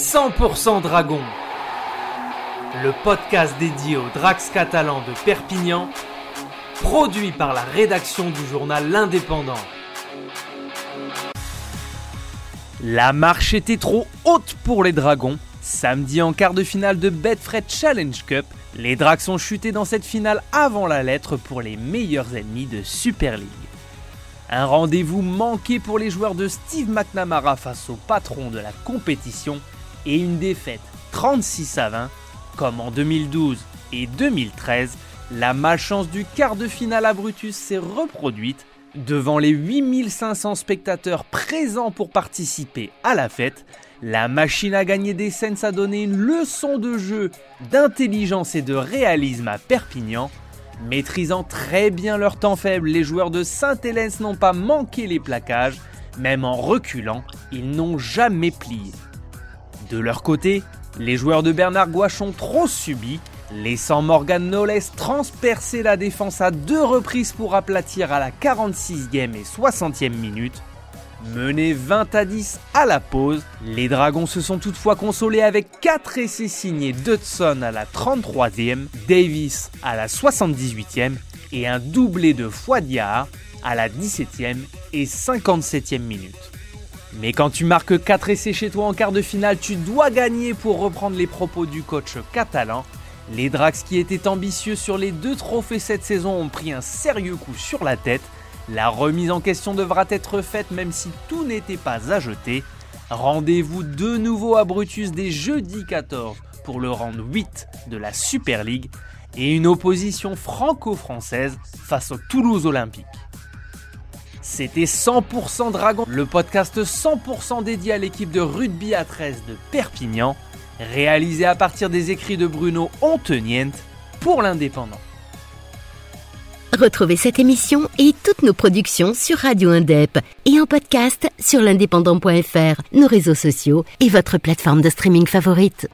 100% Dragon, le podcast dédié aux Drax catalans de Perpignan, produit par la rédaction du journal L'Indépendant. La marche était trop haute pour les Dragons. Samedi en quart de finale de Betfred Challenge Cup, les Dracs ont chuté dans cette finale avant la lettre pour les meilleurs ennemis de Super League. Un rendez-vous manqué pour les joueurs de Steve McNamara face au patron de la compétition et une défaite 36 à 20, comme en 2012 et 2013, la malchance du quart de finale à Brutus s'est reproduite devant les 8500 spectateurs présents pour participer à la fête. La machine à gagner des scènes a donné une leçon de jeu, d'intelligence et de réalisme à Perpignan. Maîtrisant très bien leur temps faible, les joueurs de Saint-Hélène n'ont pas manqué les plaquages, même en reculant, ils n'ont jamais plié. De leur côté, les joueurs de Bernard Gouache trop subi, laissant Morgan Knowles transpercer la défense à deux reprises pour aplatir à la 46e et 60e minute. Menés 20 à 10 à la pause, les Dragons se sont toutefois consolés avec 4 essais signés d'Hudson à la 33e, Davis à la 78e et un doublé de Fouadiar à la 17e et 57e minute. Mais quand tu marques 4 essais chez toi en quart de finale, tu dois gagner pour reprendre les propos du coach catalan. Les Drax qui étaient ambitieux sur les deux trophées cette saison ont pris un sérieux coup sur la tête. La remise en question devra être faite même si tout n'était pas à jeter. Rendez-vous de nouveau à Brutus dès jeudi 14 pour le round 8 de la Super League et une opposition franco-française face au Toulouse Olympique. C'était 100% Dragon, le podcast 100% dédié à l'équipe de rugby à 13 de Perpignan, réalisé à partir des écrits de Bruno Ontenient pour l'Indépendant. Retrouvez cette émission et toutes nos productions sur Radio Indep et en podcast sur l'indépendant.fr, nos réseaux sociaux et votre plateforme de streaming favorite.